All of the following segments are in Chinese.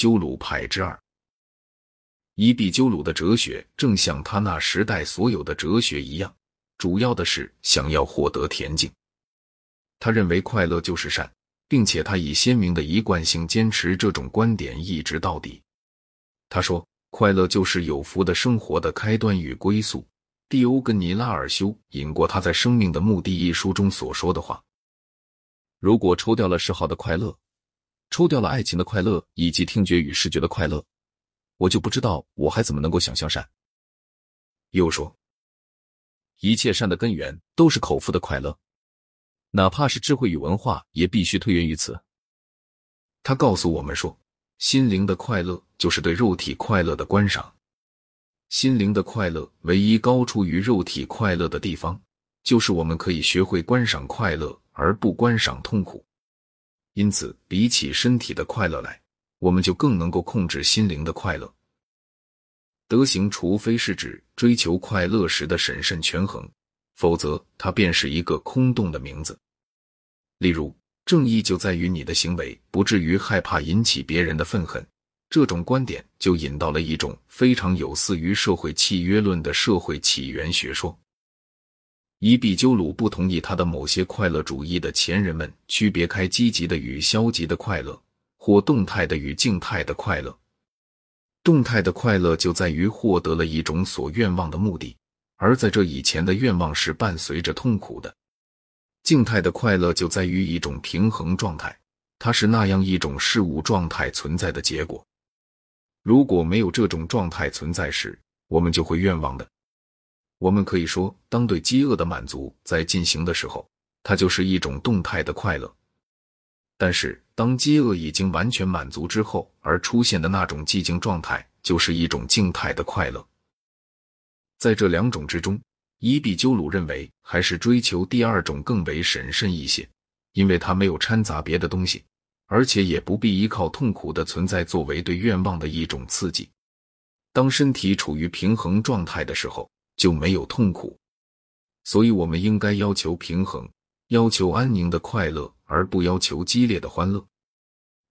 鸠鲁派之二。伊壁鸠鲁的哲学正像他那时代所有的哲学一样，主要的是想要获得恬静。他认为快乐就是善，并且他以鲜明的一贯性坚持这种观点一直到底。他说：“快乐就是有福的生活的开端与归宿。”蒂欧根尼拉尔修引过他在《生命的目的》一书中所说的话：“如果抽掉了嗜好的快乐，抽掉了爱情的快乐以及听觉与视觉的快乐，我就不知道我还怎么能够想象善。”又说：“一切善的根源都是口腹的快乐，哪怕是智慧与文化，也必须推源于此。”他告诉我们说：“心灵的快乐就是对肉体快乐的观赏。”心灵的快乐，唯一高出于肉体快乐的地方，就是我们可以学会观赏快乐，而不观赏痛苦。因此，比起身体的快乐来，我们就更能够控制心灵的快乐。德行，除非是指追求快乐时的审慎权衡，否则它便是一个空洞的名字。例如，正义就在于你的行为不至于害怕引起别人的愤恨。这种观点就引到了一种非常有似于社会契约论的社会起源学说。伊壁鸠鲁不同意他的某些快乐主义的前人们区别开积极的与消极的快乐，或动态的与静态的快乐。动态的快乐就在于获得了一种所愿望的目的，而在这以前的愿望是伴随着痛苦的。静态的快乐就在于一种平衡状态，它是那样一种事物状态存在的结果。如果没有这种状态存在时，我们就会愿望的。我们可以说，当对饥饿的满足在进行的时候，它就是一种动态的快乐；但是，当饥饿已经完全满足之后而出现的那种寂静状态，就是一种静态的快乐。在这两种之中，伊壁鸠鲁认为还是追求第二种更为审慎一些，因为它没有掺杂别的东西。而且也不必依靠痛苦的存在作为对愿望的一种刺激。当身体处于平衡状态的时候，就没有痛苦。所以，我们应该要求平衡，要求安宁的快乐，而不要求激烈的欢乐。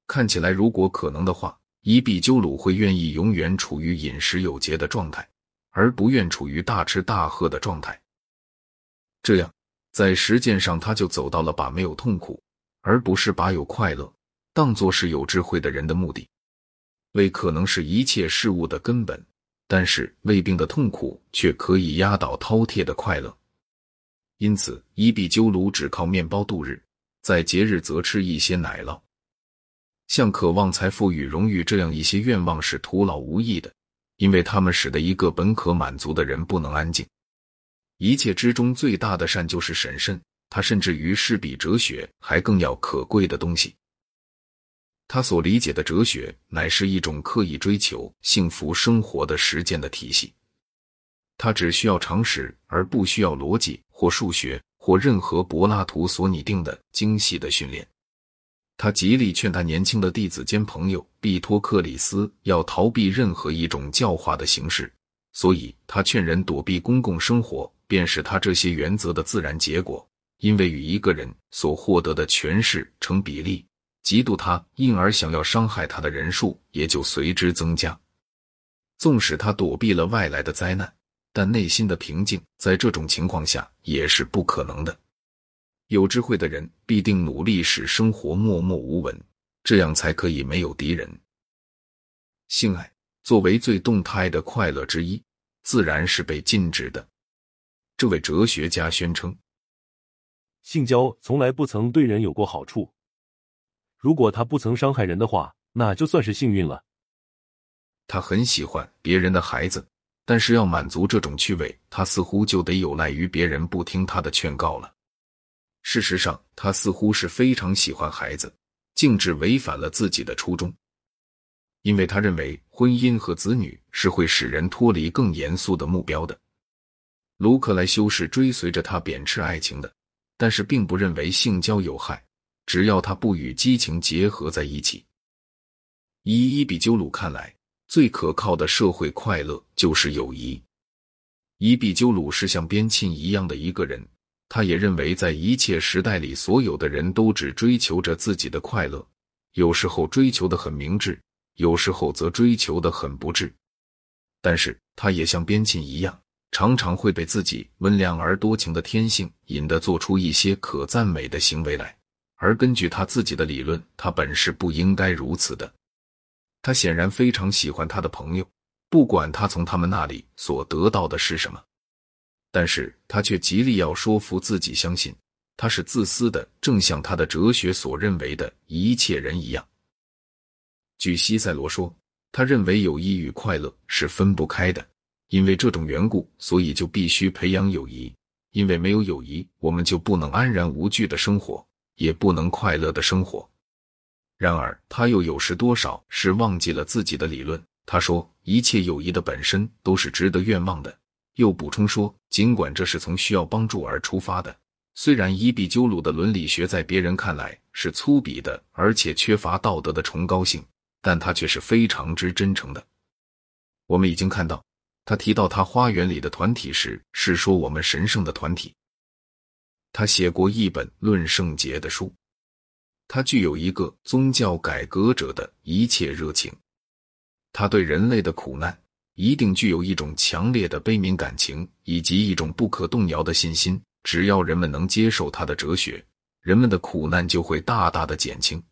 看起来，如果可能的话，伊壁鸠鲁会愿意永远处于饮食有节的状态，而不愿处于大吃大喝的状态。这样，在实践上，他就走到了把没有痛苦，而不是把有快乐。当作是有智慧的人的目的，为可能是一切事物的根本，但是胃病的痛苦却可以压倒饕餮的快乐。因此，伊壁鸠鲁只靠面包度日，在节日则吃一些奶酪。像渴望财富与荣誉这样一些愿望是徒劳无益的，因为他们使得一个本可满足的人不能安静。一切之中最大的善就是审慎，它甚至于是比哲学还更要可贵的东西。他所理解的哲学，乃是一种刻意追求幸福生活的实践的体系。他只需要常识，而不需要逻辑或数学或任何柏拉图所拟定的精细的训练。他极力劝他年轻的弟子兼朋友毕托克里斯要逃避任何一种教化的形式，所以他劝人躲避公共生活，便是他这些原则的自然结果，因为与一个人所获得的权势成比例。嫉妒他，因而想要伤害他的人数也就随之增加。纵使他躲避了外来的灾难，但内心的平静在这种情况下也是不可能的。有智慧的人必定努力使生活默默无闻，这样才可以没有敌人。性爱作为最动态的快乐之一，自然是被禁止的。这位哲学家宣称，性交从来不曾对人有过好处。如果他不曾伤害人的话，那就算是幸运了。他很喜欢别人的孩子，但是要满足这种趣味，他似乎就得有赖于别人不听他的劝告了。事实上，他似乎是非常喜欢孩子，径直违反了自己的初衷，因为他认为婚姻和子女是会使人脱离更严肃的目标的。卢克莱修是追随着他贬斥爱情的，但是并不认为性交有害。只要他不与激情结合在一起，以伊比鸠鲁看来，最可靠的社会快乐就是友谊。伊比鸠鲁是像边沁一样的一个人，他也认为在一切时代里，所有的人都只追求着自己的快乐，有时候追求的很明智，有时候则追求的很不智。但是他也像边沁一样，常常会被自己温良而多情的天性引得做出一些可赞美的行为来。而根据他自己的理论，他本是不应该如此的。他显然非常喜欢他的朋友，不管他从他们那里所得到的是什么，但是他却极力要说服自己相信他是自私的，正像他的哲学所认为的一切人一样。据西塞罗说，他认为友谊与快乐是分不开的，因为这种缘故，所以就必须培养友谊。因为没有友谊，我们就不能安然无惧的生活，也不能快乐的生活。然而，他又有时多少是忘记了自己的理论。他说，一切友谊的本身都是值得愿望的。又补充说，尽管这是从需要帮助而出发的，虽然伊壁鸠鲁的伦理学在别人看来是粗鄙的，而且缺乏道德的崇高性。但他却是非常之真诚的。我们已经看到，他提到他花园里的团体时，是说我们神圣的团体。他写过一本论圣洁的书。他具有一个宗教改革者的一切热情。他对人类的苦难一定具有一种强烈的悲悯感情，以及一种不可动摇的信心。只要人们能接受他的哲学，人们的苦难就会大大的减轻。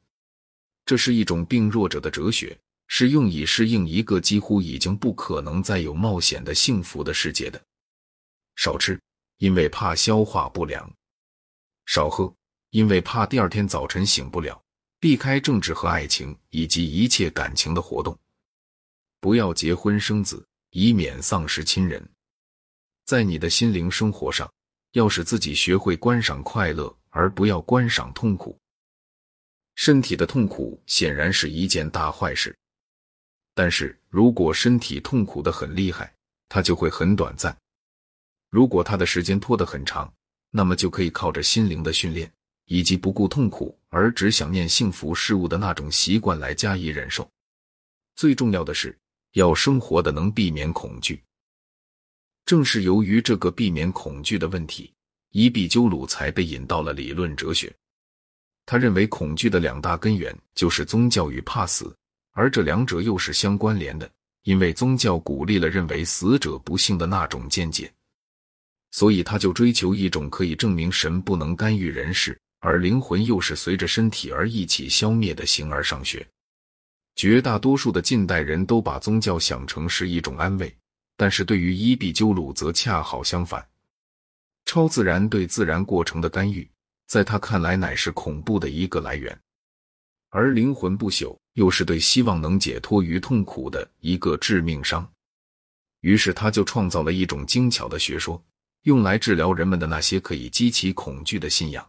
这是一种病弱者的哲学，是用以适应一个几乎已经不可能再有冒险的幸福的世界的。少吃，因为怕消化不良；少喝，因为怕第二天早晨醒不了。避开政治和爱情以及一切感情的活动。不要结婚生子，以免丧失亲人。在你的心灵生活上，要使自己学会观赏快乐，而不要观赏痛苦。身体的痛苦显然是一件大坏事，但是如果身体痛苦的很厉害，它就会很短暂；如果它的时间拖得很长，那么就可以靠着心灵的训练以及不顾痛苦而只想念幸福事物的那种习惯来加以忍受。最重要的是要生活的能避免恐惧。正是由于这个避免恐惧的问题，伊壁鸠鲁才被引到了理论哲学。他认为恐惧的两大根源就是宗教与怕死，而这两者又是相关联的，因为宗教鼓励了认为死者不幸的那种见解，所以他就追求一种可以证明神不能干预人事，而灵魂又是随着身体而一起消灭的形而上学。绝大多数的近代人都把宗教想成是一种安慰，但是对于伊壁鸠鲁则恰好相反，超自然对自然过程的干预。在他看来，乃是恐怖的一个来源，而灵魂不朽又是对希望能解脱于痛苦的一个致命伤。于是，他就创造了一种精巧的学说，用来治疗人们的那些可以激起恐惧的信仰。